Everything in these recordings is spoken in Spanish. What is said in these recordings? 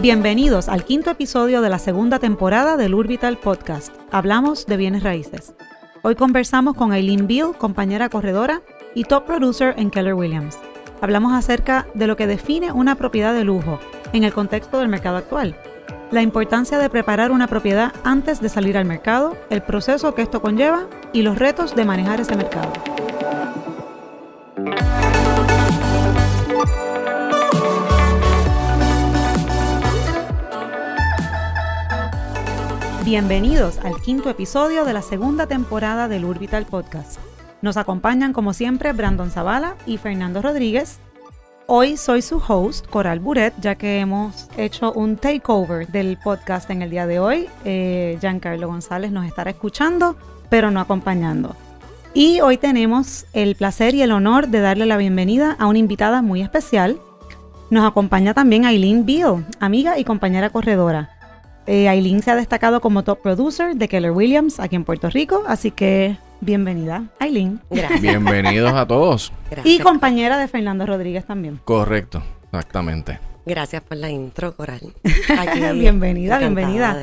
Bienvenidos al quinto episodio de la segunda temporada del Urbital Podcast. Hablamos de bienes raíces. Hoy conversamos con Aileen Beal, compañera corredora y top producer en Keller Williams. Hablamos acerca de lo que define una propiedad de lujo en el contexto del mercado actual, la importancia de preparar una propiedad antes de salir al mercado, el proceso que esto conlleva y los retos de manejar ese mercado. Bienvenidos al quinto episodio de la segunda temporada del Urbital Podcast. Nos acompañan como siempre Brandon Zavala y Fernando Rodríguez. Hoy soy su host, Coral Buret, ya que hemos hecho un takeover del podcast en el día de hoy. Eh, Giancarlo González nos estará escuchando, pero no acompañando. Y hoy tenemos el placer y el honor de darle la bienvenida a una invitada muy especial. Nos acompaña también Aileen Beal, amiga y compañera corredora. Eh, Aileen se ha destacado como top producer de Keller Williams aquí en Puerto Rico, así que bienvenida, Aileen. Gracias. Bienvenidos a todos. Y compañera de Fernando Rodríguez también. Correcto, exactamente. Gracias por la intro, Coral. bienvenida, bienvenida.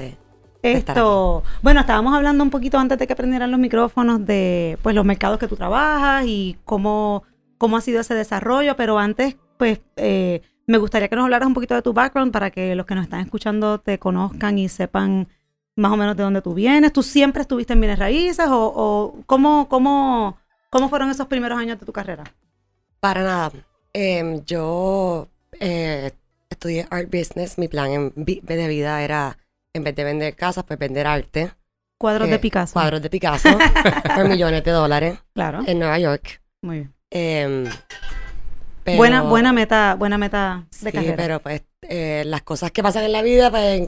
Esto, bueno, estábamos hablando un poquito antes de que prendieran los micrófonos de pues los mercados que tú trabajas y cómo, cómo ha sido ese desarrollo, pero antes, pues, eh, me gustaría que nos hablaras un poquito de tu background para que los que nos están escuchando te conozcan y sepan más o menos de dónde tú vienes. ¿Tú siempre estuviste en bienes raíces o, cómo, cómo, cómo fueron esos primeros años de tu carrera? Para nada. Em, yo eh, estudié art business. Mi plan de vida era, en vez de vender casas, pues vender arte. Cuadros de Picasso. Cuadros de Picasso por millones de dólares. Claro. En Nueva York. Muy bien. Buena, buena meta, buena meta de sí, pero pues eh, las cosas que pasan en la vida, pues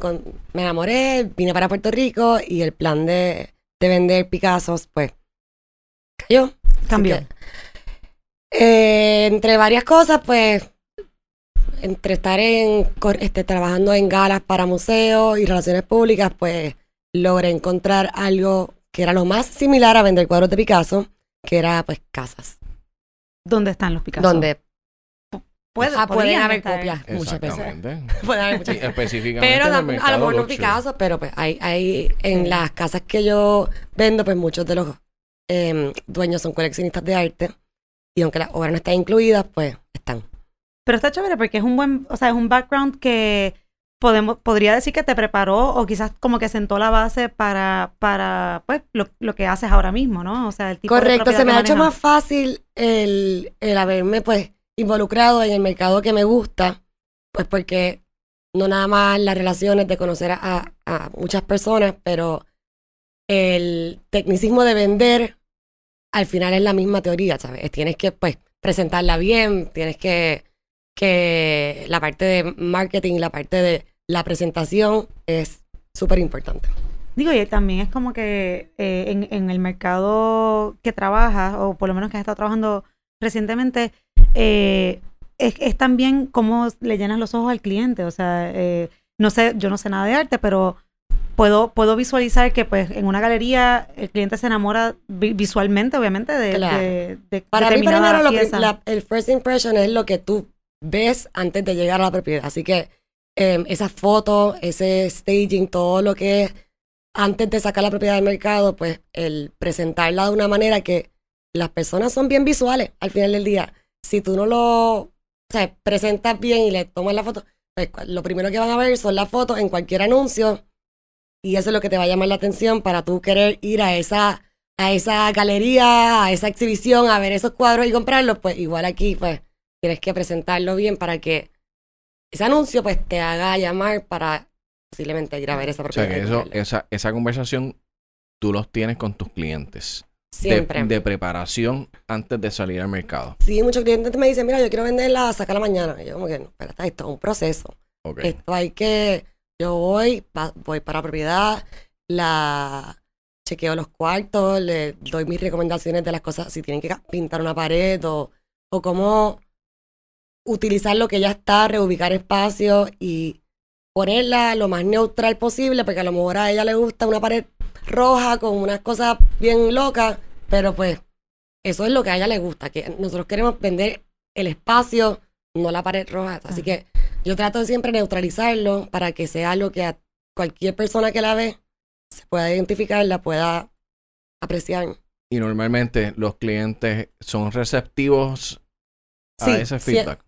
me enamoré, vine para Puerto Rico y el plan de, vender Picassos, pues cayó. Cambió. Eh, entre varias cosas, pues entre estar en este, trabajando en galas para museos y relaciones públicas, pues logré encontrar algo que era lo más similar a vender cuadros de Picasso, que era pues casas. ¿Dónde están los Picassos? Donde ah, pueden haber copias muchas veces. pueden haber muchas. específicamente pero a lo mejor no Picasso, pero pues hay, hay en las casas que yo vendo, pues muchos de los em, dueños son coleccionistas de arte. Y aunque las obras no están incluidas, pues están. Pero está chévere porque es un buen, o sea, es un background que podemos, podría decir que te preparó o quizás como que sentó la base para, para pues, lo, lo que haces ahora mismo, ¿no? O sea, el tipo Correcto, se me ha hecho más fácil el, el haberme, pues, involucrado en el mercado que me gusta, pues porque no nada más las relaciones de conocer a, muchas personas, pero el tecnicismo de vender al final es la misma teoría, ¿sabes? Tienes que pues presentarla bien, tienes que que la parte de marketing, la parte de la presentación es súper importante. Digo, y también es como que eh, en, en, el mercado que trabajas, o por lo menos que has estado trabajando recientemente, eh, es, también cómo le llenas los ojos al cliente. O sea, eh, no sé, yo no sé nada de arte, pero puedo, puedo visualizar que pues en una galería el cliente se enamora visualmente, obviamente, de, de, Para mí, primero, el first impression es lo que tú ves antes de llegar a la propiedad. Así que eh, esas fotos, ese staging, todo lo que es antes de sacar la propiedad del mercado, pues el presentarla de una manera que las personas son bien visuales al final del día. Si tú no lo o sea, presentas bien y le tomas la foto, pues lo primero que van a ver son las fotos en cualquier anuncio y eso es lo que te va a llamar la atención para tú querer ir a esa a esa galería, a esa exhibición, a ver esos cuadros y comprarlos, pues igual aquí pues tienes que presentarlo bien para que ese anuncio pues te haga llamar para posiblemente ir a ver esa propiedad. O sea, que eso, esa, esa conversación tú los tienes con tus clientes. Siempre. De, preparación antes de salir al mercado. Sí, muchos clientes me dicen, mira, yo quiero venderla, sacarla mañana. Y yo como que, no, espérate, esto es un proceso. Esto hay que, yo voy, voy para propiedad, la chequeo los cuartos, le doy mis recomendaciones de las cosas, si tienen que pintar una pared o, o cómo utilizar lo que ya está, reubicar espacio y ponerla lo más neutral posible, porque a lo mejor a ella le gusta una pared roja con unas cosas bien locas, pero pues eso es lo que a ella le gusta, que nosotros queremos vender el espacio, no la pared roja. Así que yo trato de siempre neutralizarlo para que sea algo que a cualquier persona que la ve se pueda identificar, la pueda apreciar. Y normalmente los clientes son receptivos a Sí, ese feedback.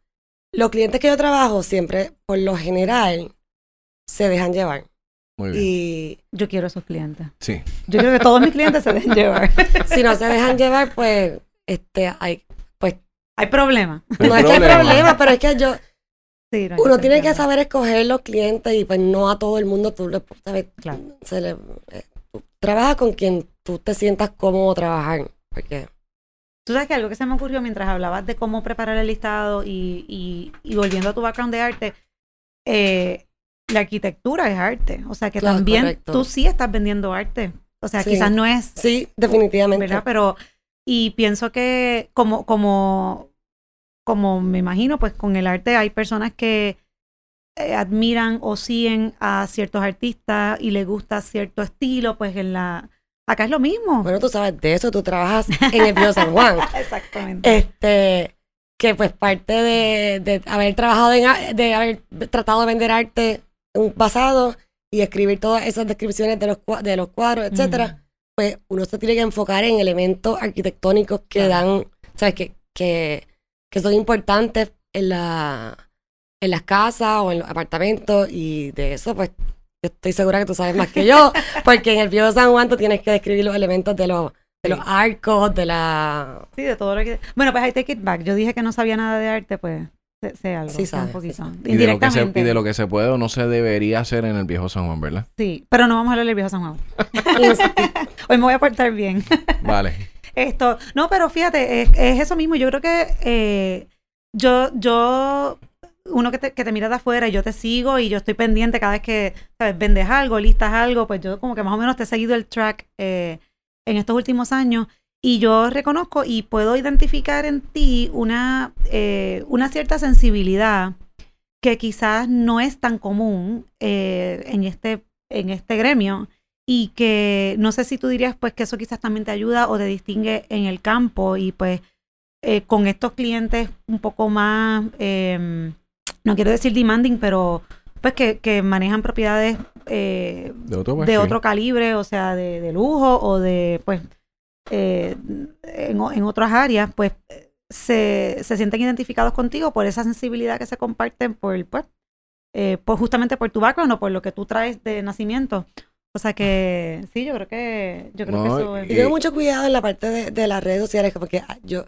Los clientes que yo trabajo siempre, por lo general, se dejan llevar. Muy bien. Y Yo quiero esos clientes. Sí. Yo quiero que todos mis clientes se dejen llevar. si no se dejan llevar, pues, este, hay, pues, Hay problema. no es que hay problema, pero es que yo, Sí, no hay uno tiene que saber escoger los clientes y pues no a todo el mundo tú le, sabes, Claro. se le, eh, tú trabajas con quien tú te sientas cómodo trabajar, porque Tú sabes que algo que se me ocurrió mientras hablabas de cómo preparar el listado y, y, y volviendo a tu background de arte, eh, la arquitectura es arte. O sea que Claro, también correcto. tú sí estás vendiendo arte. O sea, Sí. quizás no es, sí, definitivamente. ¿verdad? Pero, y pienso que como, como, como me imagino, pues con el arte hay personas que eh, admiran o siguen a ciertos artistas y les gusta cierto estilo, pues en la... Acá es lo mismo. Bueno, tú sabes de eso, tú trabajas en el Bio San Juan. Exactamente. Este, que pues parte de, de haber trabajado en, de haber tratado de vender arte un pasado y escribir todas esas descripciones de los, de los cuadros, etcétera, pues uno se tiene que enfocar en elementos arquitectónicos que Claro. dan, sabes, que, que, que son importantes en la en las casas o en los apartamentos y de eso pues yo estoy segura que tú sabes más que yo, porque en el Bio San Juan tú tienes que describir los elementos de los, de los arcos, de la Sí, de todo lo que... Bueno, pues I take it back. Yo dije que no sabía nada de arte, pues sé, sé algo. Sí sé sabe, un sí sabe. Y de, lo que se, Indirectamente. y de lo que se puede o no se debería hacer en el viejo San Juan, ¿verdad? Sí, pero no vamos a hablar del viejo San Juan. Hoy me voy a portar bien. Vale. Esto, no, pero fíjate, es, es eso mismo. Yo creo que eh, yo, yo, uno que te, que te mira de afuera y yo te sigo y yo estoy pendiente cada vez que ¿sabes? vendes algo, listas algo, pues yo como que más o menos te he seguido el track eh, en estos últimos años y yo reconozco y puedo identificar en ti una, eh, una cierta sensibilidad que quizás no es tan común eh, en, este, en este gremio y que no sé si tú dirías pues que eso quizás también te ayuda o te distingue en el campo y pues eh, con estos clientes un poco más, eh, no quiero decir demanding, pero pues que, que manejan propiedades eh, De otro de perfil. otro calibre, o sea, de, de lujo o de pues eh, en, o- en otras áreas, pues eh, se, se sienten identificados contigo por esa sensibilidad que se comparten por, pues, eh, por justamente por tu background o por lo que tú traes de nacimiento. O sea que sí, yo creo que yo creo No, que eso es. Y tengo mucho cuidado en la parte de, de las redes sociales, porque ah, yo,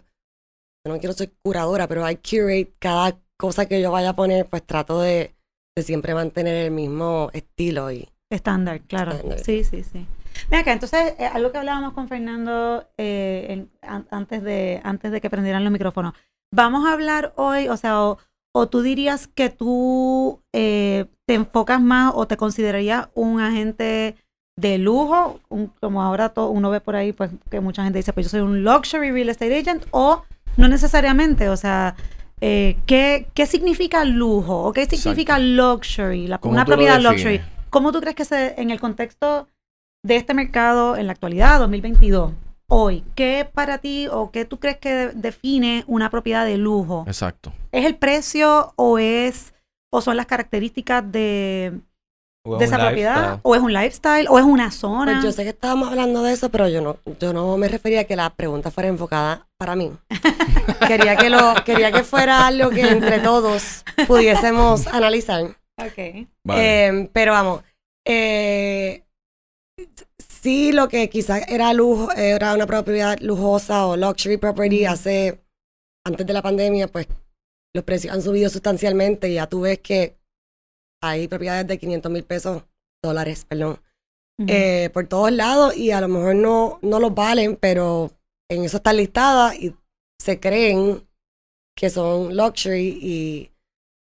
yo no quiero ser curadora, pero hay curate cada cosa que yo vaya a poner, pues trato de, de siempre mantener el mismo estilo y Estándar, claro. Sí, sí, sí. Mira acá, entonces, eh, algo que hablábamos con Fernando eh, en- an- antes, de, antes de que prendieran los micrófonos. Vamos a hablar hoy, o sea, o, o tú dirías que tú eh, te enfocas más o te considerarías un agente de lujo, un- como ahora to- uno ve por ahí, pues que mucha gente dice, pues yo soy un luxury real estate agent, o no necesariamente, o sea, eh, ¿qué, ¿qué significa lujo? ¿O qué significa luxury? La, ¿Cómo una propiedad luxury. ¿Cómo tú crees que se, en el contexto de este mercado en la actualidad, 2022, hoy, qué para ti o qué tú crees que de- define una propiedad de lujo? Exacto. ¿Es el precio o es o son las características de, esa propiedad? lifestyle. ¿O es un lifestyle? ¿O es una zona? Pues yo sé que estábamos hablando de eso, pero yo no, yo no me refería a que la pregunta fuera enfocada para mí. quería que lo, quería que fuera algo que entre todos pudiésemos analizar. Ok. Vale. Eh, pero vamos, eh, sí lo que quizás era lujo, era una propiedad lujosa o luxury property hace, antes de la pandemia, pues los precios han subido sustancialmente y ya tú ves que hay propiedades de 500 mil pesos, dólares, perdón, eh, por todos lados y a lo mejor no, no los valen, pero en eso están listadas y se creen que son luxury y,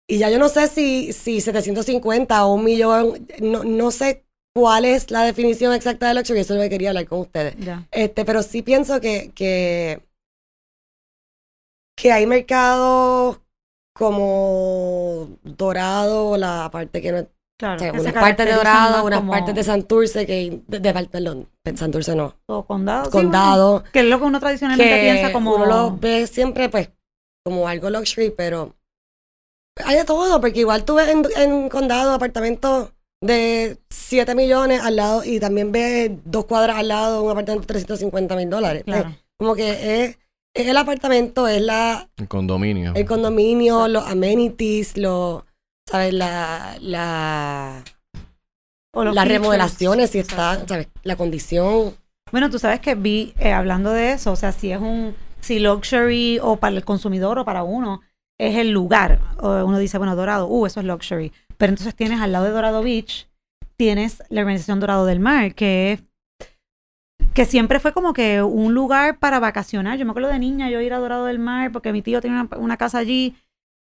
y ya yo no sé si, si 750 o un millón, no, no sé cuál es la definición exacta de luxury, eso es lo que quería hablar con ustedes. Este, pero sí pienso que, que, que hay mercados como Dorado, la parte que no es Claro. o sea, unas partes de Dorado, unas como partes de Santurce, que, de, de- perdón, Santurce no, todo condado. sí, Condado, bueno, que es lo que uno tradicionalmente que piensa como. uno lo ve siempre pues como algo luxury, pero Hay de todo, porque igual tú ves en, en condado apartamentos de 7 millones al lado y también ves dos cuadras al lado un apartamento de 350 mil dólares. Claro. Eh, Como que es, es el apartamento, es la, El condominio. el condominio, los amenities, los, ¿sabes? La, la, O los las features. remodelaciones, si está, Exacto. ¿sabes? La condición. Bueno, tú sabes que vi, eh, hablando de eso, o sea, si es un, si luxury o para el consumidor o para uno, es el lugar. O uno dice, bueno, Dorado, uh, eso es luxury. Pero entonces tienes al lado de Dorado Beach, tienes la organización Dorado del Mar, que es que siempre fue como que un lugar para vacacionar. Yo me acuerdo de niña yo ir a Dorado del Mar porque mi tío tiene una, una casa allí.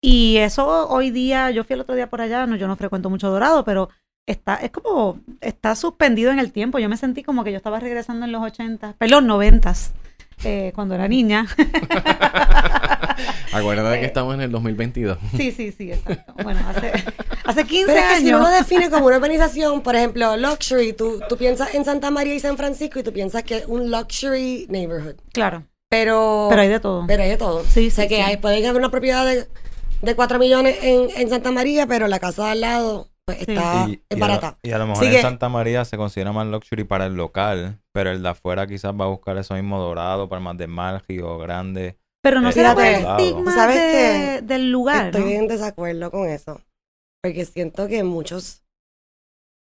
Y eso hoy día, yo fui el otro día por allá, no, yo no frecuento mucho Dorado, pero está, es como, está suspendido en el tiempo. Yo me sentí como que yo estaba regresando en los 80, perdón, 90, eh, cuando era niña. Acuérdate que estamos en el 2022. sí, sí, sí, exacto. Bueno, hace, hace 15 Pero es que si uno años. lo define como una organización, por ejemplo, luxury, tú, tú piensas en Santa María y San Francisco y tú piensas que es un luxury neighborhood. Claro, Pero, pero hay de todo. pero hay de todo. Sí, o sea sí, que sí. hay, pueden haber una propiedad de, de 4 millones en, en Santa María, pero la casa de al lado pues, Sí. está Y, es y barata. A lo, y a lo mejor Así en que- Santa María se considera más luxury para el local, pero el de afuera quizás va a buscar eso mismo dorado, Palmas de Mar, Río Grande. Pero no será por el estigma ¿sabes de- qué? del lugar, Estoy ¿no? en desacuerdo con eso. Porque siento que muchos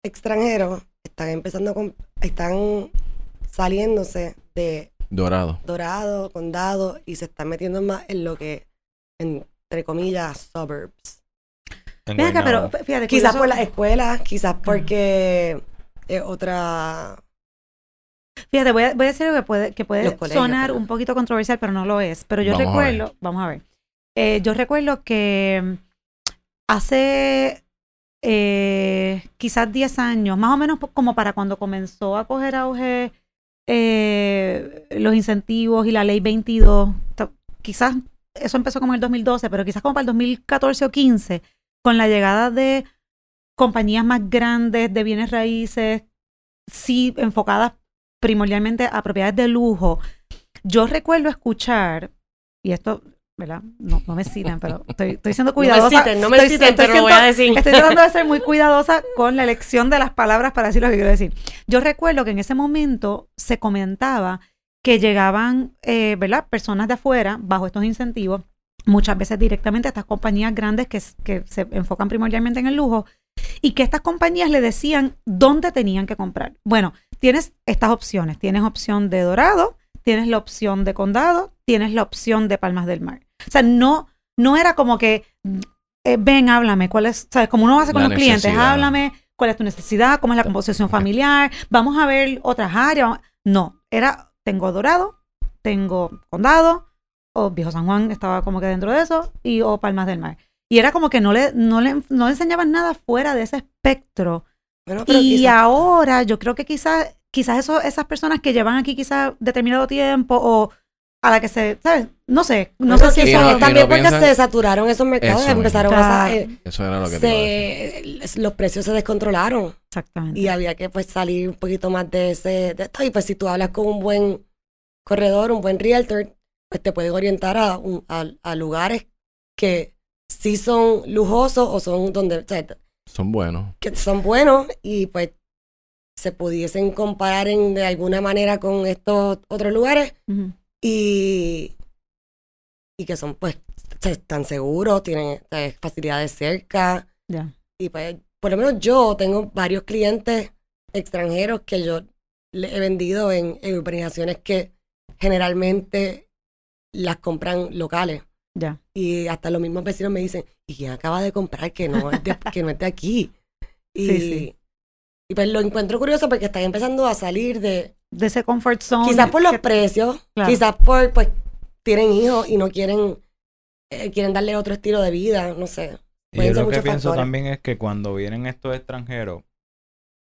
extranjeros están empezando con, están saliéndose de Dorado. Dorado, Condado y se están metiendo más en lo que, entre comillas, suburbs. Acá, pero fíjate, Quizás curioso- por las escuelas, quizás porque es otra... Fíjate, voy a, voy a decir algo que puede, que puede colegios, sonar un poquito controversial, pero no lo es. Pero yo Vamos a ver. recuerdo, vamos a ver. Eh, yo recuerdo que hace eh, quizás 10 años, más o menos como para cuando comenzó a coger auge eh, los incentivos y la ley 22, ta- quizás eso empezó como en el 2012, pero quizás como para el 2014 o 15, con la llegada de compañías más grandes de bienes raíces, sí enfocadas primordialmente a propiedades de lujo. Yo recuerdo escuchar, y esto, ¿verdad? No, no me citan, pero estoy, estoy siendo cuidadosa. No me citen, no me Estoy- citen, estoy pero lo voy a decir. Estoy tratando de ser muy cuidadosa con la elección de las palabras para decir lo que quiero decir. Yo recuerdo que en ese momento se comentaba que llegaban, eh, ¿verdad? Personas de afuera bajo estos incentivos, muchas veces directamente a estas compañías grandes que, que se enfocan primordialmente en el lujo, y que estas compañías le decían dónde tenían que comprar. Bueno, tienes estas opciones. Tienes opción de Dorado, tienes la opción de Condado, tienes la opción de Palmas del Mar. O sea, no, no era como que, eh, ven, háblame, cuál es, sabes, como uno hace con La los clientes, háblame, cuál es tu necesidad, cómo es la composición familiar, vamos a ver otras áreas. No, era, tengo Dorado, tengo Condado, o Viejo San Juan estaba como que dentro de eso, y o Palmas del Mar. Y era como que no le, no le, no le enseñaban nada fuera de ese espectro. Bueno, pero y quizás- ahora yo creo que quizás, quizás eso, esas personas que llevan aquí quizás determinado tiempo o a la que se, ¿sabes? No sé, no sé si eso... no- también no porque piensan- se saturaron esos mercados, Eso empezaron mismo. a... Claro. eh, Eso era lo que te iba a decir. se, los precios se descontrolaron Exactamente. y había que pues salir un poquito más de ese de esto y pues si tú hablas con un buen corredor, un buen realtor, pues te pueden orientar a, un- a, a lugares que sí son lujosos o son donde, o sea, Son buenos. que son buenos y pues se pudiesen comparar en, de alguna manera con estos otros lugares Ujú. Y, y que son pues están seguros, tienen eh, facilidades cerca Ya. y pues por lo menos yo tengo varios clientes extranjeros que yo le he vendido en, en urbanizaciones que generalmente las compran locales Ya. y hasta los mismos vecinos me dicen ¿y quién acaba de comprar que no es de, que no es de aquí? Y, Sí, sí. y pues lo encuentro curioso porque están empezando a salir de De ese comfort zone. Quizás por los que- precios, Claro. quizás por, pues, tienen hijos y no quieren, eh, quieren darle otro estilo de vida, no sé. Y yo lo que pienso factores. también es que cuando vienen estos extranjeros,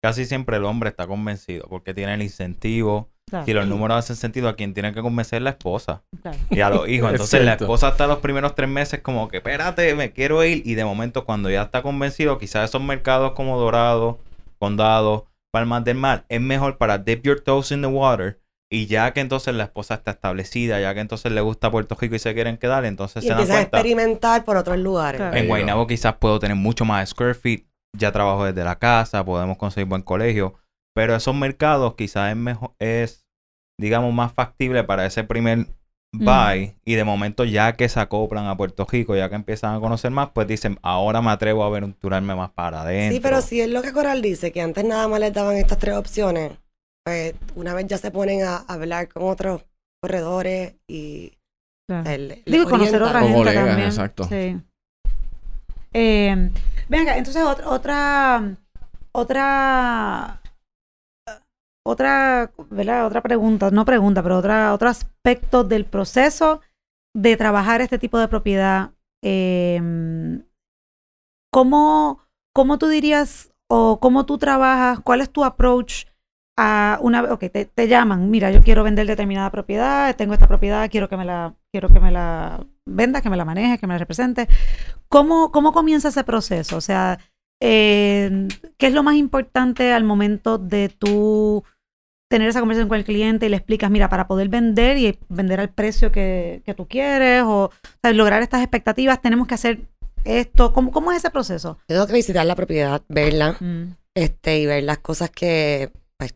casi siempre el hombre está convencido porque tiene el incentivo. Claro, Si los números hacen sentido, a quien tiene que convencer es la esposa claro. y a los hijos. Es Entonces la esposa hasta los primeros tres meses como que, espérate, me quiero ir. Y de momento cuando ya está convencido, quizás esos mercados como Dorado, Condado, Palmas del Mar, es mejor para dip your toes in the water Y ya que entonces la esposa está establecida, ya que entonces le gusta Puerto Rico y se quieren quedar, entonces Y se dan cuenta. experimentar por otros lugares. Claro. En Guaynabo quizás puedo tener mucho más square feet, ya trabajo desde la casa, podemos conseguir buen colegio, pero esos mercados quizás es mejor, es, digamos, más factible para ese primer buy y de momento ya que se acoplan a Puerto Rico, ya que empiezan a conocer más, pues dicen, ahora me atrevo a aventurarme más para adentro. Sí, pero si es lo que Coral dice, que antes nada más les daban estas tres opciones, pues una vez ya se ponen a hablar con otros corredores y Claro. Digo, conocer otra gente colegas, también. exacto. Sí. Eh, venga, entonces otra, otra, otra, otra, ¿verdad? Otra pregunta, no pregunta, pero otra, otro aspecto del proceso de trabajar este tipo de propiedad. eh, ¿cómo, ¿Cómo tú dirías o cómo tú trabajas? ¿Cuál es tu approach a una? Ok, te, te llaman, mira, yo quiero vender determinada propiedad, tengo esta propiedad, quiero que me la, quiero que me la vendas, que me la manejes, que me la represente. ¿Cómo, cómo comienza ese proceso? O sea, eh, ¿qué es lo más importante al momento de tú tener esa conversación con el cliente y le explicas, mira, para poder vender y vender al precio que, que tú quieres o, o sea, lograr estas expectativas, tenemos que hacer esto. ¿Cómo, cómo es ese proceso? Tengo que visitar la propiedad, verla, Mm, este, y ver las cosas que, pues,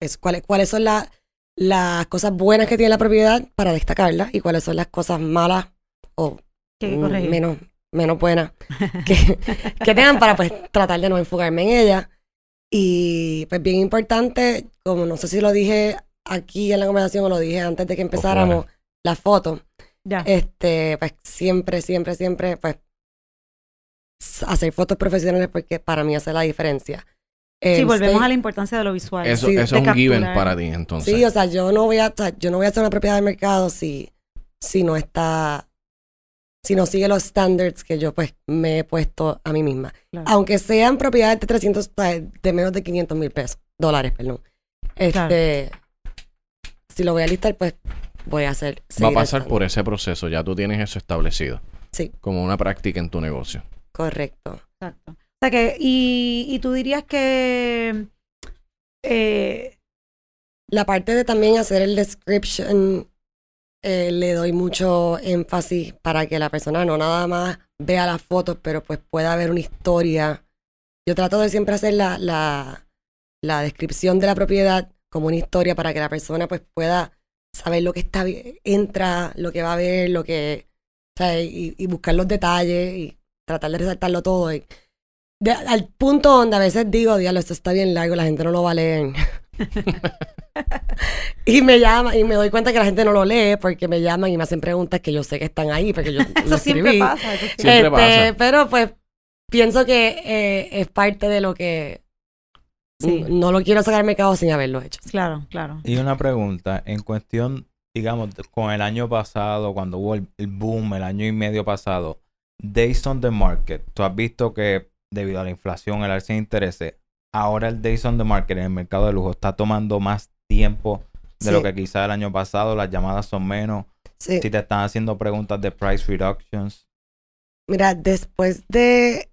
es, cuáles, cuáles son la- las cosas buenas que tiene la propiedad para destacarla y cuáles son las cosas malas o mm, menos, menos buenas que, que tengan para pues tratar de no enfocarme en ella. Y pues bien importante, como no sé si lo dije aquí en la conversación o lo dije antes de que empezáramos, la foto. Ya. Este, pues siempre, siempre, siempre, pues hacer fotos profesionales porque para mí hace la diferencia. sí, El volvemos stage- a la importancia de lo visual. Eso, Sí, eso es un given para ti, entonces. Sí, o sea, yo no voy a, yo no voy a hacer una propiedad de mercado si, si no está, si no sigue los standards que yo pues me he puesto a mí misma. Claro. Aunque sean propiedades de 300, o sea, de menos de 500 mil pesos, dólares, perdón. Este, si lo voy a listar, pues voy a hacer. Va a pasar por ese proceso, ya tú tienes eso establecido. Sí. Como una práctica en tu negocio. Correcto. Exacto. O sea que, y, y tú dirías que eh, La parte de también hacer el description, eh, le doy mucho énfasis para que la persona no nada más vea las fotos, pero pues pueda ver una historia. Yo trato de siempre hacer la, la, la descripción de la propiedad como una historia para que la persona pues pueda saber lo que está entra, lo que va a ver, lo que o sea, y, buscar los detalles y tratar de resaltarlo todo. al punto donde a veces digo, diablo, esto está bien largo, la gente no lo va a leer. y me llama y me doy cuenta que la gente no lo lee porque me llaman y me hacen preguntas que yo sé que están ahí porque yo lo eso siempre pasa. eso siempre- Este, pasa. Pero pues pienso que eh, es parte de lo que Sí. no lo quiero sacar al mercado sin haberlo hecho. Claro, claro. Y una pregunta, en cuestión, digamos, con el año pasado, cuando hubo el, el boom, el año y medio pasado, Days on the Market, tú has visto que debido a la inflación, el alza de intereses, ahora el Days on the Market en el mercado de lujo está tomando más tiempo de Sí. lo que quizá el año pasado, las llamadas son menos, Sí. si te están haciendo preguntas de price reductions. Mira, después de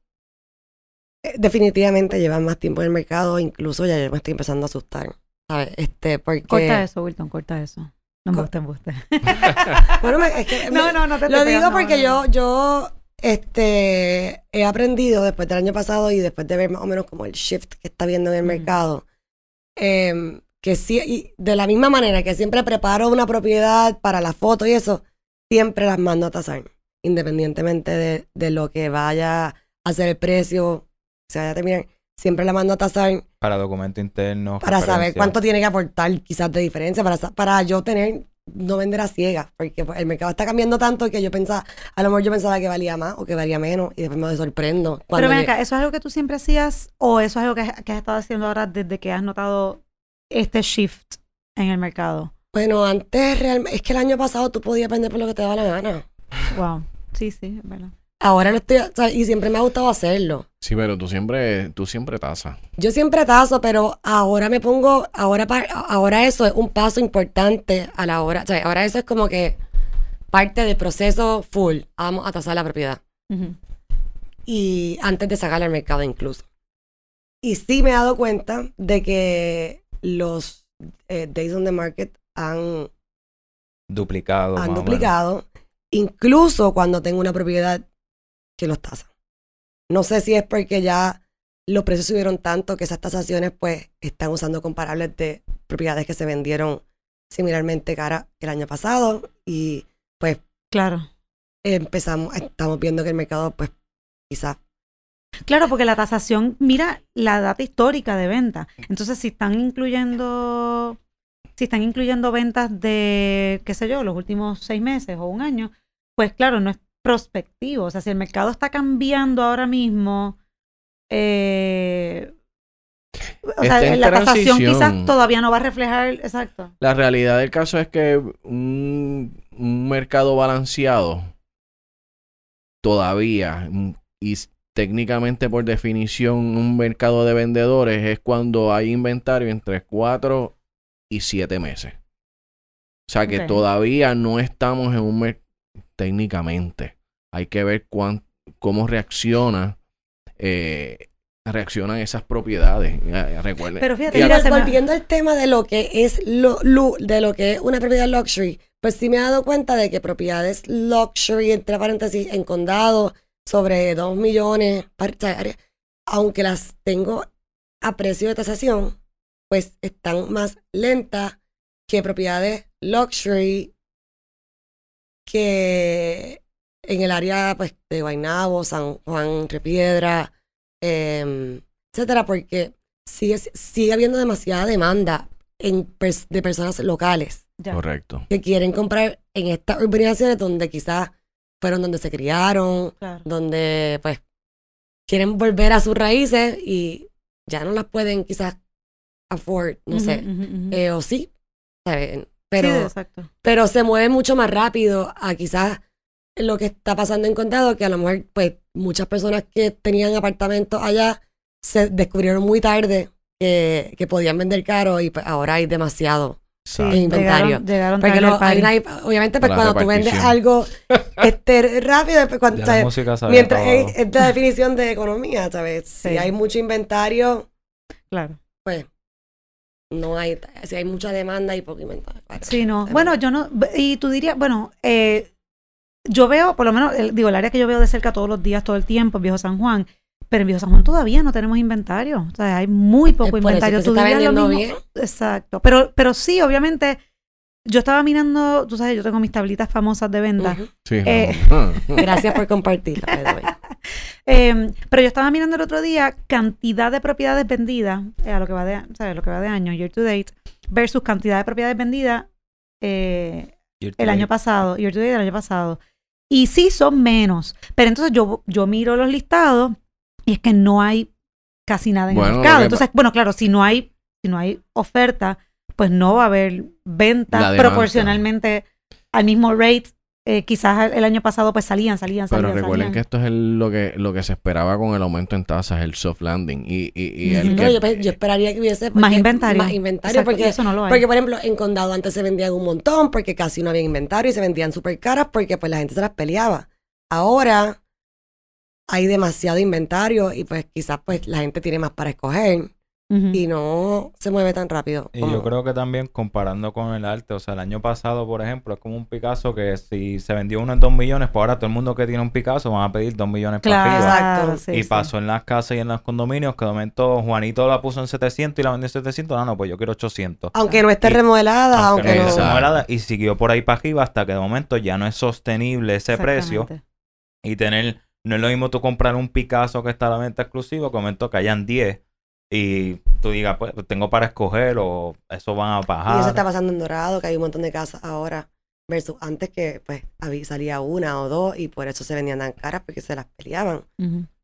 eh, definitivamente llevar más tiempo en el mercado, incluso ya yo me estoy empezando a asustar. ¿Sabes? Este, porque Corta eso, Wilton, corta eso. No me gusta embuste. Bueno, me- es que no, me- no, no te Lo te digo no, porque no, yo, yo, este, he aprendido después del año pasado y después de ver más o menos como el shift que está viendo en el mercado, em, que sí, y de la misma manera que siempre preparo una propiedad para la foto y eso, siempre las mando a tasar, independientemente de, de lo que vaya a hacer el precio, se vaya a terminar, siempre la mando a tasar Para documento interno. para saber cuánto tiene que aportar quizás de diferencia, para, para yo tener, no vender a ciegas, porque pues, el mercado está cambiando tanto que yo pensaba, a lo mejor yo pensaba que valía más o que valía menos y después me sorprendo. Pero ven acá, ¿eso es algo que tú siempre hacías o eso es algo que, que has estado haciendo ahora desde que has notado este shift en el mercado? Bueno, antes realmente, es que el año pasado tú podías vender por lo que te daba la gana. Wow. Sí, sí, es verdad. Ahora lo estoy, o sea, y siempre me ha gustado hacerlo. Sí, pero tú siempre, tú siempre tasas. Yo siempre tazo, pero ahora me pongo, ahora, pa- ahora eso es un paso importante a la hora, o sea, ahora eso es como que parte del proceso full, vamos a tasar la propiedad. Y antes de sacarla al mercado incluso. Y sí me he dado cuenta de que los eh, days on the market han, Duplicado. han duplicado, incluso cuando tengo una propiedad los tasa. No sé si es porque ya los precios subieron tanto que esas tasaciones pues están usando comparables de propiedades que se vendieron similarmente cara el año pasado y pues Claro. empezamos, estamos viendo que el mercado pues quizás Claro, porque la tasación mira la data histórica de venta. Entonces, si están incluyendo, si están incluyendo ventas de, qué sé yo, los últimos seis meses o un año, pues claro, no es prospectivo. O sea, si el mercado está cambiando ahora mismo, eh, o sea, en la tasación quizás transición. todavía no va a reflejar, exacto. La realidad del caso es que un, un mercado balanceado todavía, mm, y técnicamente por definición, un mercado de vendedores es cuando hay inventario entre 4 y 7 meses. O sea que todavía no estamos en un mercado técnicamente. Hay que ver cuán, cómo reacciona, eh, reaccionan esas propiedades. Recuerden. Pero fíjate, Y mira, Pero se me- volviendo al tema de lo que es lo, lu- de lo que es una propiedad luxury, pues sí me he dado cuenta de que propiedades luxury, entre paréntesis, en condado, sobre 2 millones, aunque las tengo a precio de tasación, pues están más lentas que propiedades luxury que en el área pues de Guaynabo, San Juan, Repiedra, em, etcétera, porque sigue, sigue habiendo demasiada demanda en pers- de personas locales ya. Correcto. que quieren comprar en estas urbanizaciones donde quizás fueron donde se criaron, Claro. donde pues quieren volver a sus raíces y ya no las pueden quizás afford, no sé, eh, o sí, Pero, exacto. pero se mueve mucho más rápido a quizás lo que está pasando en condado, que a lo mejor pues muchas personas que tenían apartamentos allá se descubrieron muy tarde que, que podían vender caro y pues ahora hay demasiado. Sí, en inventario. Llegaron, llegaron Porque tarde al no, hay party. una- obviamente pues cuando tú vendes algo este, rápido, pues, cuando, mientras es, es la definición de economía, ¿sabes? Si Sí. hay mucho inventario, Claro. pues no hay, si hay mucha demanda y poco inventario. claro. Sí, no. También. Bueno, yo no. Y tú dirías, bueno, eh, yo veo, por lo menos, el- digo, el área que yo veo de cerca todos los días, todo el tiempo, Viejo San Juan. Pero en Viejo San Juan todavía no tenemos inventario. O sea, hay muy poco Es por eso inventario. que se Tú está dirías lo mismo. bien. Exacto. Pero, pero sí, obviamente, yo estaba mirando, tú sabes, yo tengo mis tablitas famosas de venta. Sí. Eh, Gracias por compartirlo. Eh, pero yo estaba mirando el otro día cantidad de propiedades vendidas, eh, a lo que va de, ¿sabes? Lo que va de año, year to date, versus cantidad de propiedades vendidas eh, el año pasado, year to date del año pasado. Y sí son menos. Pero entonces yo, yo miro los listados y es que no hay casi nada en Bueno, el mercado. Entonces, bueno, claro, si no hay, si no hay oferta, pues no va a haber demanda. proporcionalmente al mismo rate. Eh, quizás el, año pasado pues salían, salían, salían. Pero recuerden salían. que esto es el- lo que lo que se esperaba con el aumento en tasas, el soft landing. Y, y, y el que- No, yo, pe- yo esperaría que hubiese Más inventario. Más inventario, Exacto, y porque, eso no lo hay. porque por ejemplo en condado antes se vendían un montón porque casi no había inventario y se vendían súper caras porque pues la gente se las peleaba. Ahora hay demasiado inventario y pues quizás pues la gente tiene más para escoger Y no se mueve tan rápido. Y como- yo creo que también comparando con el arte, o sea, el año pasado, por ejemplo, es como un Picasso que si se vendió uno en 2 millones, pues ahora todo el mundo que tiene un Picasso van a pedir 2 millones para Claro, arriba. Exacto. sí, y sí. pasó en las casas y en los condominios que de momento Juanito la puso en 700 y la vendió en 700. No, no, pues yo quiero 800. Aunque no esté Y- remodelada, Aunque aunque, no esté remodelada, y siguió por ahí para arriba hasta que de momento ya no es sostenible ese precio y tener, no es lo mismo tú comprar un Picasso que está a la venta exclusivo, momento que hayan 10 y tú digas, pues tengo para escoger o eso van a Y bajar. eso está pasando en Dorado, que hay un montón de casas ahora, versus antes que pues había, salía una o dos y por eso se vendían tan caras porque se las peleaban.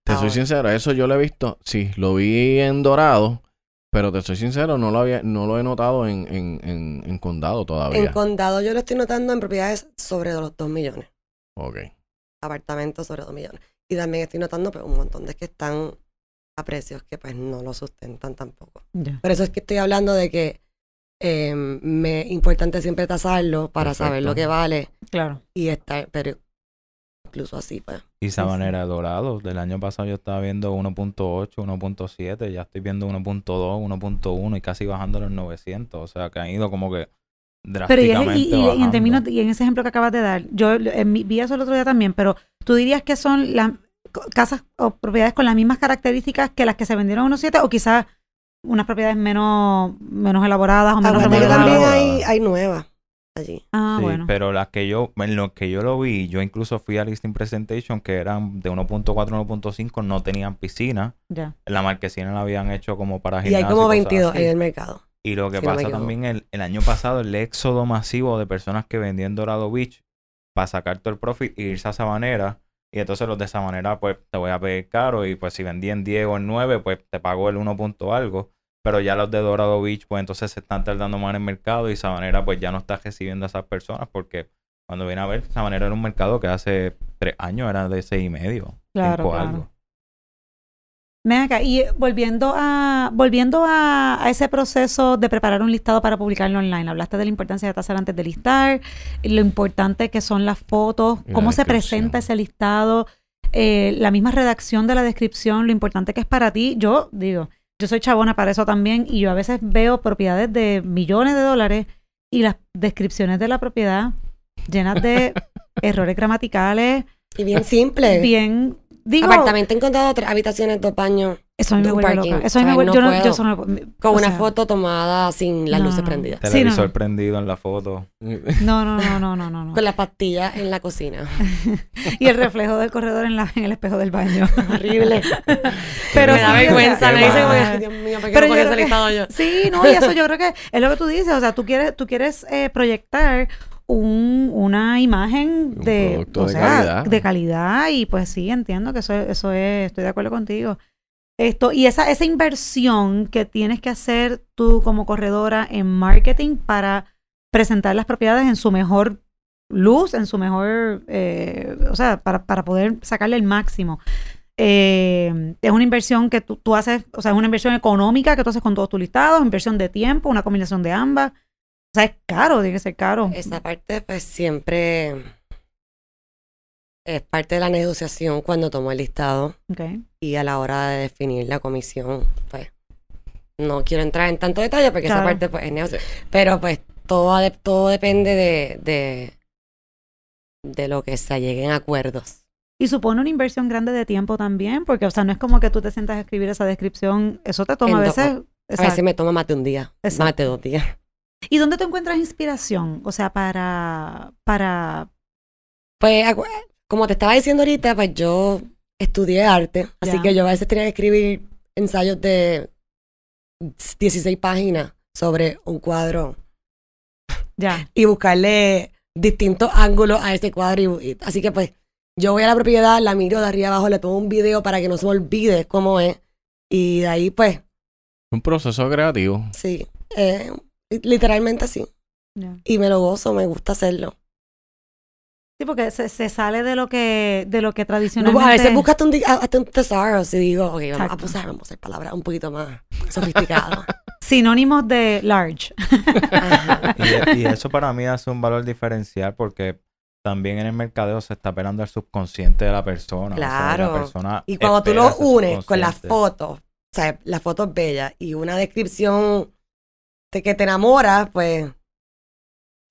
Te soy sincero, eso yo lo he visto, sí, lo vi en Dorado, pero te soy sincero, no lo había, no lo he notado en, en, en, en condado todavía. En condado yo lo estoy notando en propiedades sobre los 2 millones, ok. apartamentos sobre 2 millones. Y también estoy notando pues, un montón de que están a precios que pues no lo sustentan tampoco. Ya. Por eso es que estoy hablando de que eh, me es importante siempre tasarlo para saber lo que vale Claro. y estar, pero incluso así pues Y Sabanera Dorado, del año pasado yo estaba viendo 1.8, 1.7, ya estoy viendo 1.2, 1.1 y casi bajando a los 900. O sea, que han ido como que pero y, en términos, y en ese ejemplo que acabas de dar, yo en mi, vi eso el otro día también, pero tú dirías que son las casas o propiedades con las mismas características que las que se vendieron en unos 7 o quizás unas propiedades menos, menos elaboradas o menos También hay, hay nuevas allí. Ah, bueno. Pero las que yo, en lo que yo lo vi, yo incluso fui a Listing Presentation que eran de 1.4 1.5, no tenían piscina. Ya. La marquesina la habían hecho como para Y hay como 22 en el mercado. Y lo que pasa también el, el año pasado, el éxodo masivo de personas que vendían Dorado Beach para sacar todo el profit e irse a Sabanera. Y entonces los de Sabanera, pues te voy a pedir caro. Y pues si vendí en 10 o en 9, pues te pago el 1 punto algo. Pero ya los de Dorado Beach, pues entonces se están tardando más en el mercado. Y Sabanera, pues ya no está recibiendo a esas personas. Porque cuando viene a ver, Sabanera era un mercado que hace 3 años era de 6 y medio. Claro, Algo. Ven acá, y volviendo a, volviendo a, ese proceso de preparar un listado para publicarlo online, hablaste de la importancia de tasar antes de listar, lo importante que son las fotos, cómo se presenta ese listado, eh, la misma redacción de la descripción, lo importante que es para ti. Yo digo, yo soy chabona para eso también y yo a veces veo propiedades de millones de dólares y las descripciones de la propiedad llenas de errores gramaticales. Y bien simple. Bien Digo, Apartamento encontrado tres habitaciones, dos baños. Eso a mí me vuelve loca. Eso a mí me vuelve, yo, no, Con una foto tomada sin las luces prendidas. Televisor sí, prendido en la foto. No, no, no, no, no, no. Con la pastilla en la cocina. y el reflejo del corredor en, la, en el espejo del baño. Horrible. Pero me da vergüenza, me dice, Dios mío, ¿por qué no ese listado yo? Sí, no, y eso yo creo que es lo que tú dices. O sea, tú quieres, tú quieres eh, proyectar un, una imagen de, de, calidad. de calidad y pues sí, entiendo que eso, eso es, estoy de acuerdo contigo. Esto, y esa, esa inversión que tienes que hacer tú como corredora en marketing para presentar las propiedades en su mejor luz, en su mejor, eh, o sea, para, para, poder sacarle el máximo. Eh, es una inversión que tú, tú, haces, o sea, es una inversión económica que tú haces con todos tus listados, inversión de tiempo, una combinación de ambas. O sea, es caro, tiene que ser caro. Esa parte, pues siempre es parte de la negociación cuando tomo el listado. Okay. Y a la hora de definir la comisión, pues no quiero entrar en tanto detalle porque esa parte pues, es negociación. Pero pues todo, todo depende de, de, de lo que se lleguen acuerdos. Y supone una inversión grande de tiempo también, porque, o sea, no es como que tú te sientas a escribir esa descripción, eso te toma a veces. A veces me toma más de un día, más de dos días. ¿Y dónde te encuentras inspiración? O sea, para, para... Pues, como te estaba diciendo ahorita, pues yo estudié arte, así que yo a veces tenía que escribir ensayos de 16 páginas sobre un cuadro. Ya. Y buscarle distintos ángulos a ese cuadro. así que pues yo voy a la propiedad, la miro de arriba abajo, le tomo un video para que no se me olvide cómo es. Y de ahí pues... Un proceso creativo. Sí. Eh, Literalmente así. Y me lo gozo, me gusta hacerlo. Sí, porque se, se, sale de lo que de lo que tradicionalmente... a veces buscas un, hasta un tesoro y digo, ok, vamos a usar, vamos a usar palabras un poquito más sofisticadas. Sinónimos de large. y, eso para mí hace un valor diferencial porque también en el mercadeo se está esperando el subconsciente de la persona. Claro. y cuando tú lo unes con las fotos, o sea, la foto es bella y una descripción de que te enamoras, pues.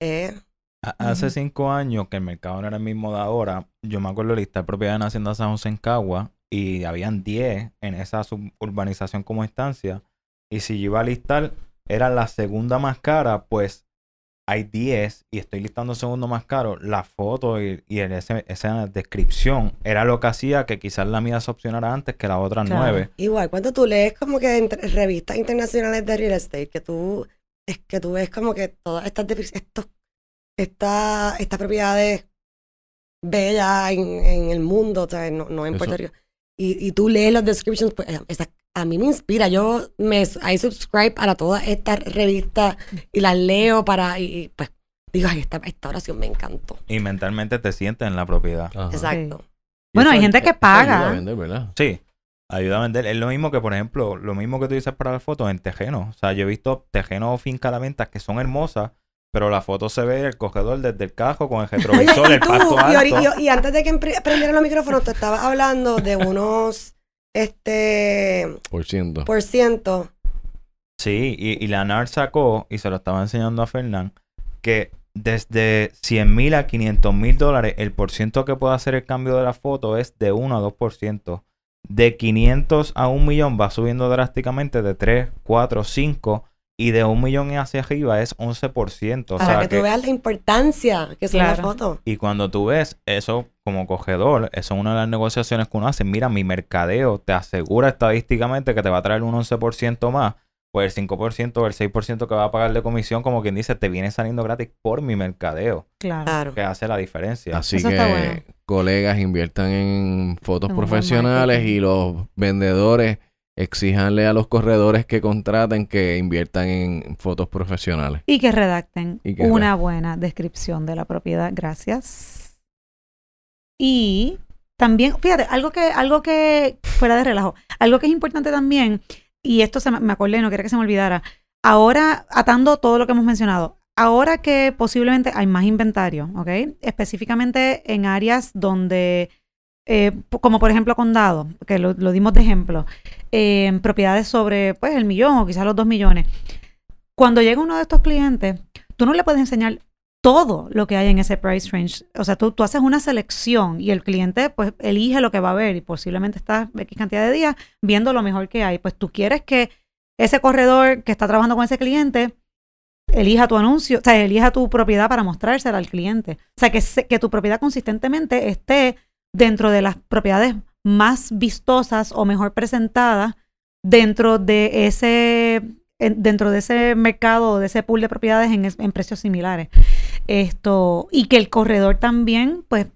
Eh. Hace cinco años que el mercado no era el mismo de ahora, yo me acuerdo listar propiedad en Hacienda San José en Cagua y habían 10 en esa suburbanización como estancia. Y si yo iba a listar, era la segunda más cara, pues hay 10 y estoy listando segundo más caro, la foto y, y esa descripción era lo que hacía que quizás la mía se opcionara antes que las otras nueve. Igual, cuando tú lees como que en revistas internacionales de real estate, que tú, es que tú ves como que todas estas estos, esta, estas propiedades bellas en, el mundo, ¿sabes? No, no en Puerto Rico. Y, y, tú lees los descriptions, pues esa, a mí me inspira. Yo me I subscribe a todas estas revistas y las leo para y, pues digo, Ay, esta, esta oración me encantó. Y mentalmente te sientes en la propiedad. Exacto. Bueno, hay gente que paga. Ayuda a vender, ¿verdad? Sí. Ayuda a vender. Es lo mismo que, por ejemplo, lo mismo que tú dices para las fotos en tejeno. O sea, yo he visto tejenos o finca a la venta que son hermosas, pero la foto se ve el cogedor desde el casco con el retrovisor, el pasto alto. Y, y, antes de que prendieran los micrófonos, te estaba hablando de unos, este... Por ciento. Por ciento. Sí, y, y la NAR sacó, y se lo estaba enseñando a Fernán, que desde 100 mil a 500 mil dólares, el porciento que puede hacer el cambio de la foto es de 1 a 2%. De 500 a 1 millón va subiendo drásticamente de 3, 4, 5 y de 1 millón hacia arriba es 11%. O Para sea que, tú veas la importancia que es la foto. Y cuando tú ves eso como cogedor, eso es una de las negociaciones que uno hace. Mira, mi mercadeo te asegura estadísticamente que te va a traer un 11% más pues el 5% o el 6% que va a pagar de comisión, como quien dice, te viene saliendo gratis por mi mercadeo. Claro. Que hace la diferencia. Así que, colegas, inviertan en fotos profesionales y los vendedores exijanle a los corredores que contraten que inviertan en fotos profesionales. Y que redacten una buena descripción de la propiedad. Gracias. Y también, fíjate, algo que, algo que, fuera de relajo, algo que es importante también y esto se me, acordé, no quería que se me olvidara. Ahora, atando todo lo que hemos mencionado, ahora que posiblemente hay más inventario, ¿ok? Específicamente en áreas donde, eh, como por ejemplo condado, que lo, dimos de ejemplo, en propiedades sobre pues el millón o quizás los dos millones. Cuando llega uno de estos clientes, tú no le puedes enseñar todo lo que hay en ese price range. O sea, tú, tú, haces una selección y el cliente pues elige lo que va a ver y posiblemente está X cantidad de días viendo lo mejor que hay. Pues tú quieres que ese corredor que está trabajando con ese cliente elija tu anuncio, o sea, elija tu propiedad para mostrársela al cliente. O sea, que, que tu propiedad consistentemente esté dentro de las propiedades más vistosas o mejor presentadas dentro de ese dentro de ese mercado, de ese pool de propiedades en, en precios similares. Esto, y que el corredor también, pues,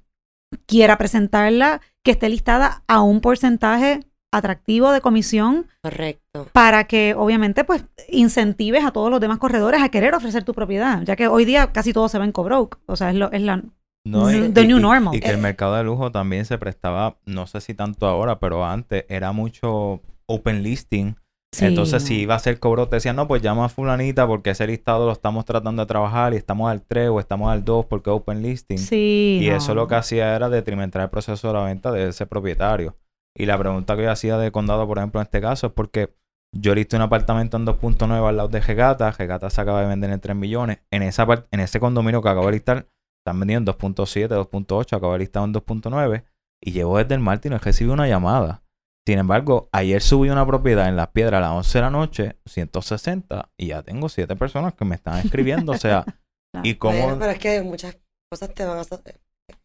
quiera presentarla, que esté listada a un porcentaje atractivo de comisión. Correcto. Para que, obviamente, pues, incentives a todos los demás corredores a querer ofrecer tu propiedad, ya que hoy día casi todo se ve en cobroke. O sea, es, lo, es la no, the new normal. Y, que el mercado de lujo también se prestaba, no sé si tanto ahora, pero antes era mucho open listing entonces, si iba a ser cobro, te decían, no, pues llama a fulanita porque ese listado lo estamos tratando de trabajar y estamos al 3 o estamos al 2 porque es open listing. Sí. Y eso lo que hacía era detrimentar el proceso de la venta de ese propietario. Y la pregunta que yo hacía de condado, por ejemplo, en este caso, es porque yo listé un apartamento en 2.9 al lado de Gegata. Gegata se acaba de vender en 3 millones. En, esa en ese condominio que acabo de listar, están vendiendo en 2.7, 2.8, acabo de listar en 2.9. Y llevo desde el martes y no he recibido una llamada. Sin embargo, ayer subí una propiedad en Las Piedras a las 11 de la noche, 160, y ya tengo siete personas que me están escribiendo. o sea, y cómo... pero es que muchas cosas te van a... hacer...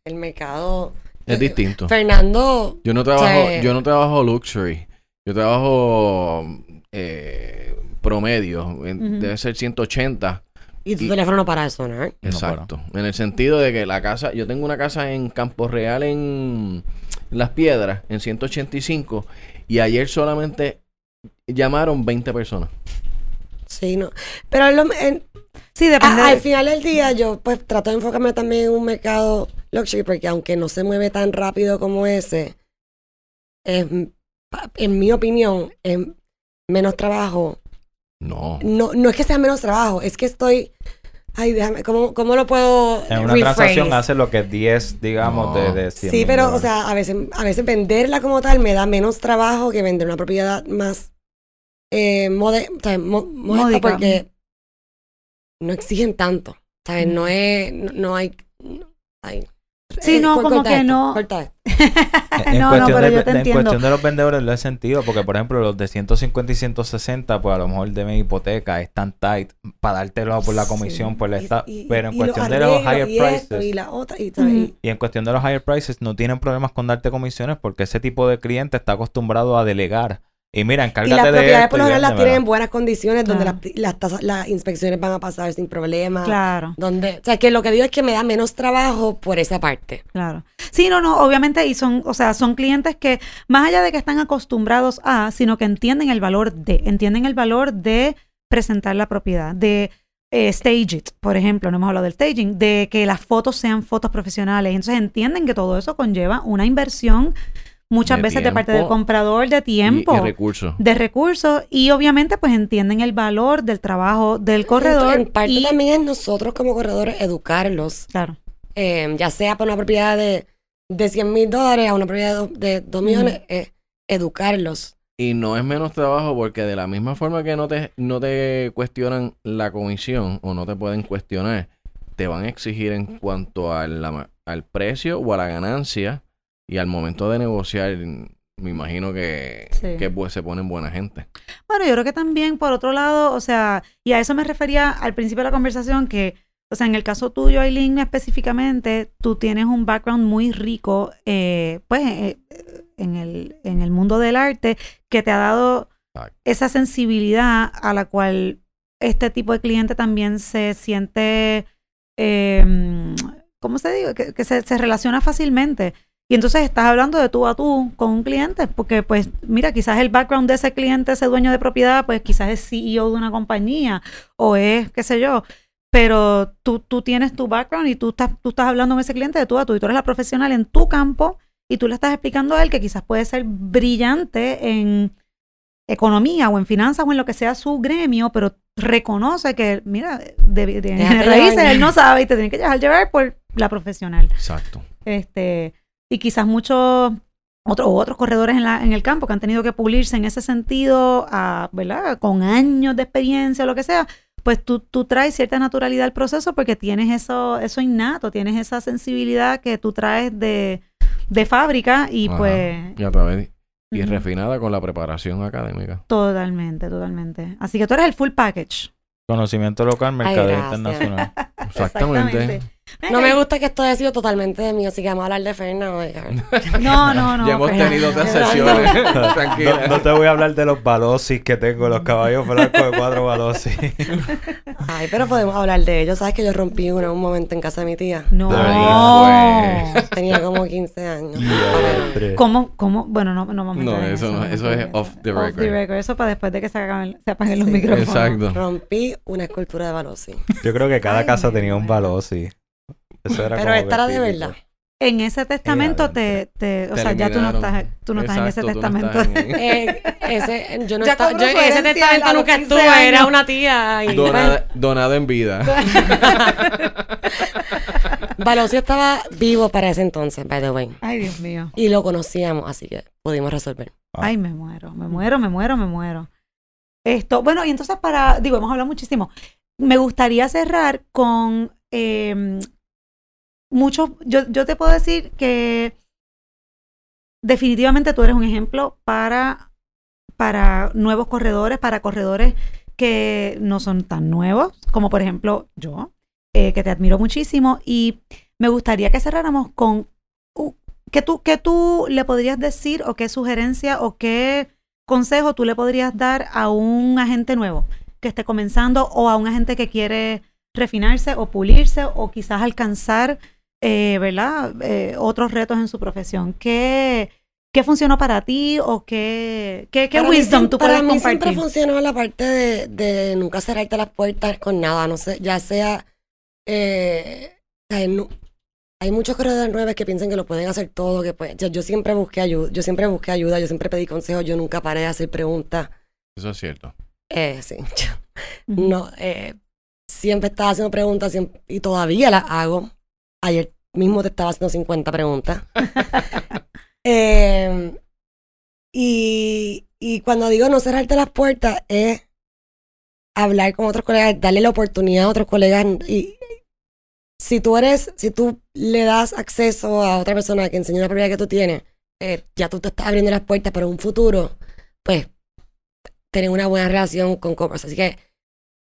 El mercado... Es eh, distinto. Fernando... Yo no trabajo, yo no trabajo luxury. Yo trabajo eh, promedio. Debe ser 180. Y tu teléfono no para eso, ¿no? Exacto. en el sentido de que la casa... Yo tengo una casa en Campo Real en las Piedras en 185 y ayer solamente llamaron 20 personas. Sí, no. Pero sí, depende. al final del día yo pues trato de enfocarme también en un mercado luxury porque aunque no se mueve tan rápido como ese, en mi opinión, es menos trabajo. No. No, no es que sea menos trabajo, es que estoy Ay, déjame, ¿cómo, cómo lo puedo En una transacción hace lo que 10, digamos, de, de Sí, pero, o sea, a veces, a veces venderla como tal me da menos trabajo que vender una propiedad más eh, mode, o sea, modesta porque no exigen tanto. ¿Sabes? No es, no, hay, hay Sí, no, como que no. en no, no, pero yo te entiendo. En cuestión de los vendedores lo he sentido, porque por ejemplo los de 150 y 160, pues a lo mejor deben hipoteca, están tight para dártelo por la comisión, pues le está. pero en cuestión de los higher prices. Y, la otra, y, y, en cuestión de los higher prices, no tienen problemas con darte comisiones porque ese tipo de cliente está acostumbrado a delegar y mira, encárgate y las propiedades por lo general las tienen en buenas condiciones, donde las, las, inspecciones van a pasar sin problema. Claro. Donde, o sea, que lo que digo es que me da menos trabajo por esa parte. Claro. Sí, no, no, obviamente, y son, o sea, son clientes que, más allá de que están acostumbrados a, sino que entienden el valor de, entienden el valor de presentar la propiedad, de eh, stage it, por ejemplo, no hemos hablado del staging, de que las fotos sean fotos profesionales. Entonces entienden que todo eso conlleva una inversión muchas De veces de parte del comprador de tiempo, y recursos. de recursos y obviamente pues entienden el valor del trabajo del corredor. En, en parte y- también es nosotros como corredores educarlos, Claro. eh, ya sea para una propiedad de, de 100 mil dólares a una propiedad de, de 2 millones, es educarlos. Y no es menos trabajo porque de la misma forma que no te, no te cuestionan la comisión o no te pueden cuestionar, te van a exigir en cuanto a la- al precio o a la ganancia y al momento de negociar, me imagino que, Sí. que pues, se ponen buena gente. Bueno, yo creo que también, por otro lado, o sea, y a eso me refería al principio de la conversación, que, o sea, en el caso tuyo, Aileen, específicamente, tú tienes un background muy rico, eh, pues, eh, en, el, en el mundo del arte, que te ha dado esa sensibilidad a la cual este tipo de cliente también se siente, eh, ¿cómo se digo? Que, que se, se relaciona fácilmente. Y entonces estás hablando de tú a tú con un cliente, porque pues mira, quizás el background de ese cliente, ese dueño de propiedad, pues quizás es CEO de una compañía o es, qué sé yo, pero tú, tú tienes tu background y tú estás, tú estás hablando con ese cliente de tú a tú y tú eres la profesional en tu campo y tú le estás explicando a él que quizás puede ser brillante en economía o en finanzas o en lo que sea su gremio, pero reconoce que, mira, de, raíces él no sabe y te tiene que dejar llevar por la profesional. Exacto. Este, y quizás muchos otros otros corredores en, la, en el campo que han tenido que pulirse en ese sentido, a, ¿verdad? Con años de experiencia o lo que sea, pues tú, tú traes cierta naturalidad al proceso porque tienes eso, eso innato, tienes esa sensibilidad que tú traes de, de fábrica y Ajá. pues... Y a través y refinada con la preparación académica. Totalmente, totalmente. Así que tú eres el full package. Conocimiento local, mercadeo internacional. Exactamente. No me gusta que esto haya sido totalmente de mí, así que vamos a hablar de Fernando. No, no, no. ya hemos Fernando. tenido otras sesiones. No, Tranquila. no te voy a hablar de los balosis que tengo, los caballos blancos de cuatro balosis. Ay, pero podemos hablar de ellos. ¿Sabes que yo rompí uno en un momento en casa de mi tía? No. Fue. Tenía como 15 años. Diantre. ¿Cómo, cómo? Bueno, no, no vamos a No, eso no, eso es off the Off the record. record. Eso para después de que se, acaben- se apaguen los Sí. micrófonos. Exacto. Rompí una escultura de Balosi. Yo creo que cada Ay, casa tenía un muero. Balosi. Eso era Pero como esta era de típico. verdad. En ese testamento te, te, o Te sea, ya tú no estás, tú no estás en ese Exacto, tú no testamento. estás en- Eh, ese, yo no Ya estaba, cobró yo su en ese testamento los nunca 15 estuve, era años. una tía. Y Donada, donada en vida. Balosi estaba vivo para ese entonces, by the way. Ay, Dios mío. Y lo conocíamos, así que pudimos resolver. Ah. Ay, me muero, me muero, me muero, me muero. Esto, bueno, y entonces para, digo, hemos hablado muchísimo. Me gustaría cerrar con eh, muchos, yo, yo te puedo decir que definitivamente tú eres un ejemplo para, para nuevos corredores, para corredores que no son tan nuevos, como por ejemplo yo, eh, que te admiro muchísimo. Y me gustaría que cerráramos con uh, ¿qué tú, qué tú le podrías decir o qué sugerencia o qué consejo tú le podrías dar a un agente nuevo que esté comenzando o a un agente que quiere refinarse o pulirse o quizás alcanzar, eh, ¿verdad? Eh, otros retos en su profesión. ¿Qué, qué funcionó para ti o qué, qué, qué Para mí wisdom siem- tú Para puedes mí compartir? siempre funcionó la parte de, de nunca cerrarte las puertas con nada, no sé, ya sea, eh, no- hay muchos corredores nuevos que piensan que lo pueden hacer todo, que pues, yo, yo siempre busqué ayuda, yo siempre busqué ayuda, yo siempre pedí consejos, yo nunca paré de hacer preguntas, Eso es cierto. eh, sí, Ujú. no, eh, siempre estaba haciendo preguntas siempre- y todavía las hago. Ayer mismo te estaba haciendo 50 preguntas. Eh, y, y cuando digo no cerrarte las puertas es hablar con otros colegas, darle la oportunidad a otros colegas y si tú eres, si tú le das acceso a otra persona que enseña la propiedad que tú tienes, eh, ya tú te estás abriendo las puertas para un futuro, pues tener una buena relación con Commerce. Así que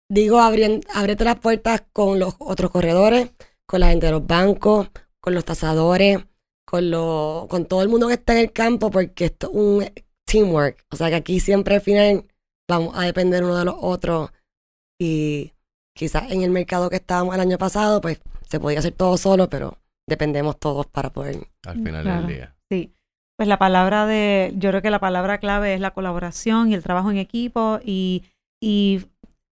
digo, abrien- ábrete las puertas con los otros corredores, con la gente de los bancos, con los tasadores, con, lo, con todo el mundo que está en el campo, porque esto es un teamwork. O sea que aquí siempre al final vamos a depender uno de los otros. Y quizás en el mercado que estábamos el año pasado, pues se podía hacer todo solo, pero dependemos todos para poder. Al final Claro. del día. Sí. Pues la palabra de, yo creo que la palabra clave es la colaboración y el trabajo en equipo y, y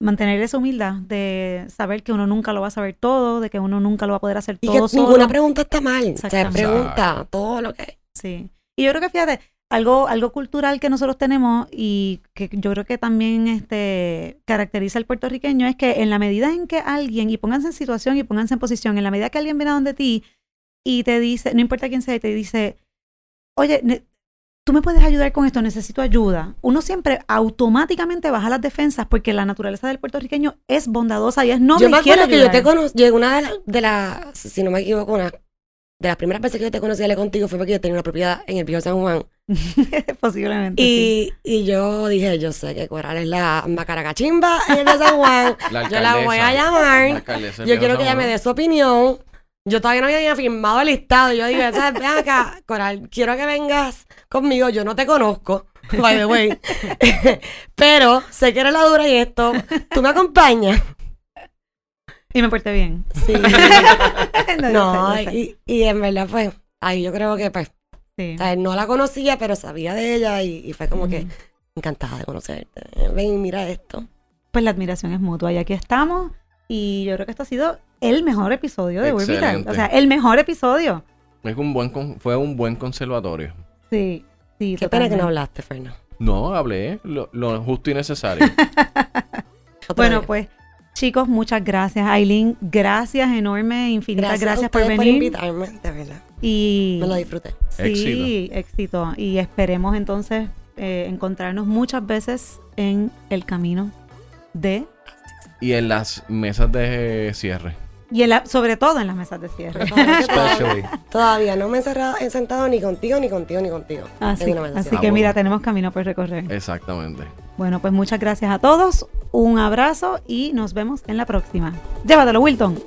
mantener esa humildad de saber que uno nunca lo va a saber todo, de que uno nunca lo va a poder hacer Y todo que solo. ninguna pregunta está mal. O sea, pregunta todo lo que. Sí. Y yo creo que fíjate, algo, algo cultural que nosotros tenemos y que yo creo que también este, caracteriza al puertorriqueño es que en la medida en que alguien, y pónganse en situación y pónganse en posición, en la medida que alguien viene a donde ti y te dice, no importa quién sea, te dice, oye, tú me puedes ayudar con esto, necesito ayuda. Uno siempre automáticamente baja las defensas porque la naturaleza del puertorriqueño es bondadosa y es no yo me, acuerdo que yo te conocí, una de las, si no me equivoco, una de las primeras veces que yo te conocí a contigo fue porque yo tenía una propiedad en el viejo San Juan. Posiblemente. Y, y, yo dije, yo sé que Coral es la macaracachimba en el viejo San Juan. yo la voy a llamar. Yo quiero que ella me dé su opinión. Yo todavía no había firmado el listado. Yo dije, ¿sabes? Ven acá, Coral, quiero que vengas conmigo. Yo no te conozco, by the way. Pero sé que eres la dura y esto. ¿Tú me acompañas? Y me porté bien. Sí. no, Y, y, en verdad, pues, ahí yo creo que, pues, sí. no la conocía, pero sabía de ella y, fue como que encantada de conocerte. Ven y mira esto. Pues la admiración es mutua y aquí estamos. Y yo creo que esto ha sido el mejor episodio de Urbital. O sea, el mejor episodio. Es un buen fue un buen conservatorio. Sí, sí. Qué pena que no hablaste, Fernando. No, hablé lo, lo justo y necesario. bueno, pues Chicos, muchas gracias. Aileen, gracias enorme, infinitas gracias, por venir. por invitarme, de verdad. Y me lo disfruté. Sí, éxito. Y esperemos entonces eh, encontrarnos muchas veces en el camino de... Y en las mesas de cierre. Y sobre todo en las mesas de cierre. Todavía, no me he, cerrado, he sentado ni contigo, ni contigo, ni contigo. Así, así que mira, tenemos camino por recorrer. Exactamente. Bueno, pues muchas gracias a todos, un abrazo y nos vemos en la próxima. Llévatelo, Wilton.